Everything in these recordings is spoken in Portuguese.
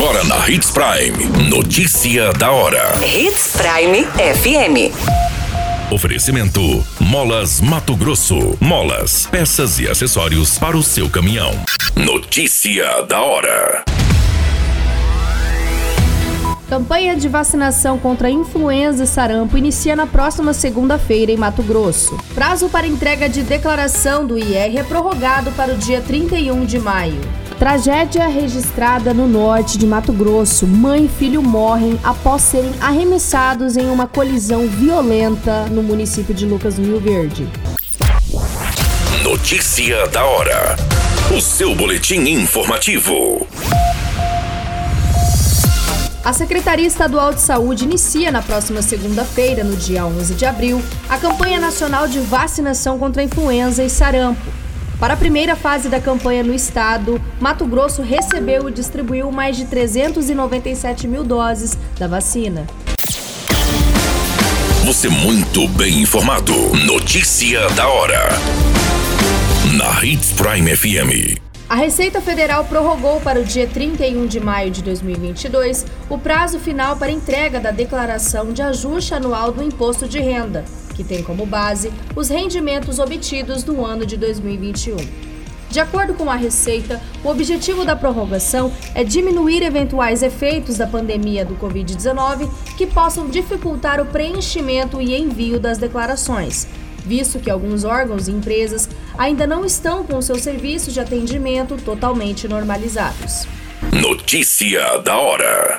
Agora na Hits Prime. Notícia da hora. Hits Prime FM. Oferecimento: Molas Mato Grosso. Molas, peças e acessórios para o seu caminhão. Notícia da hora. Campanha de vacinação contra influenza e sarampo inicia na próxima segunda-feira em Mato Grosso. Prazo para entrega de declaração do IR é prorrogado para o dia 31 de maio. Tragédia registrada no norte de Mato Grosso. Mãe e filho morrem após serem arremessados em uma colisão violenta no município de Lucas do Rio Verde. Notícia da hora. O seu boletim informativo. A Secretaria Estadual de Saúde inicia na próxima segunda-feira, no dia 11 de abril, a campanha nacional de vacinação contra a influenza e sarampo. Para a primeira fase da campanha no estado, Mato Grosso recebeu e distribuiu mais de 397 mil doses da vacina. Você muito bem informado. Notícia da hora. Na Hits Prime FM. A Receita Federal prorrogou para o dia 31 de maio de 2022 o prazo final para entrega da declaração de ajuste anual do imposto de renda, que tem como base os rendimentos obtidos no ano de 2021. De acordo com a Receita, o objetivo da prorrogação é diminuir eventuais efeitos da pandemia do Covid-19 que possam dificultar o preenchimento e envio das declarações, visto que alguns órgãos e empresas ainda não estão com seus serviços de atendimento totalmente normalizados. Notícia da hora.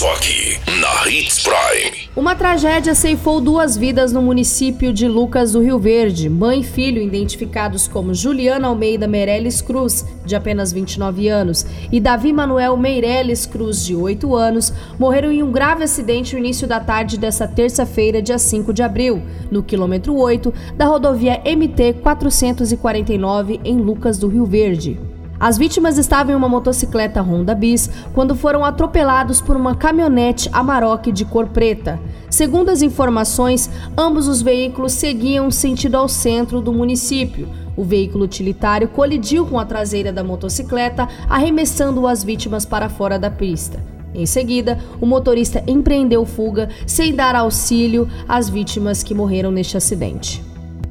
Só aqui na Hits Prime. Uma tragédia ceifou duas vidas no município de Lucas do Rio Verde. Mãe e filho, identificados como Juliana Almeida Meirelles Cruz, de apenas 29 anos, e Davi Manuel Meirelles Cruz, de 8 anos, morreram em um grave acidente no início da tarde desta terça-feira, dia 5 de abril, no quilômetro 8 da rodovia MT 449, em Lucas do Rio Verde. As vítimas estavam em uma motocicleta Honda Bis quando foram atropelados por uma caminhonete Amarok de cor preta. Segundo as informações, ambos os veículos seguiam sentido ao centro do município. O veículo utilitário colidiu com a traseira da motocicleta, arremessando as vítimas para fora da pista. Em seguida, o motorista empreendeu fuga sem dar auxílio às vítimas que morreram neste acidente.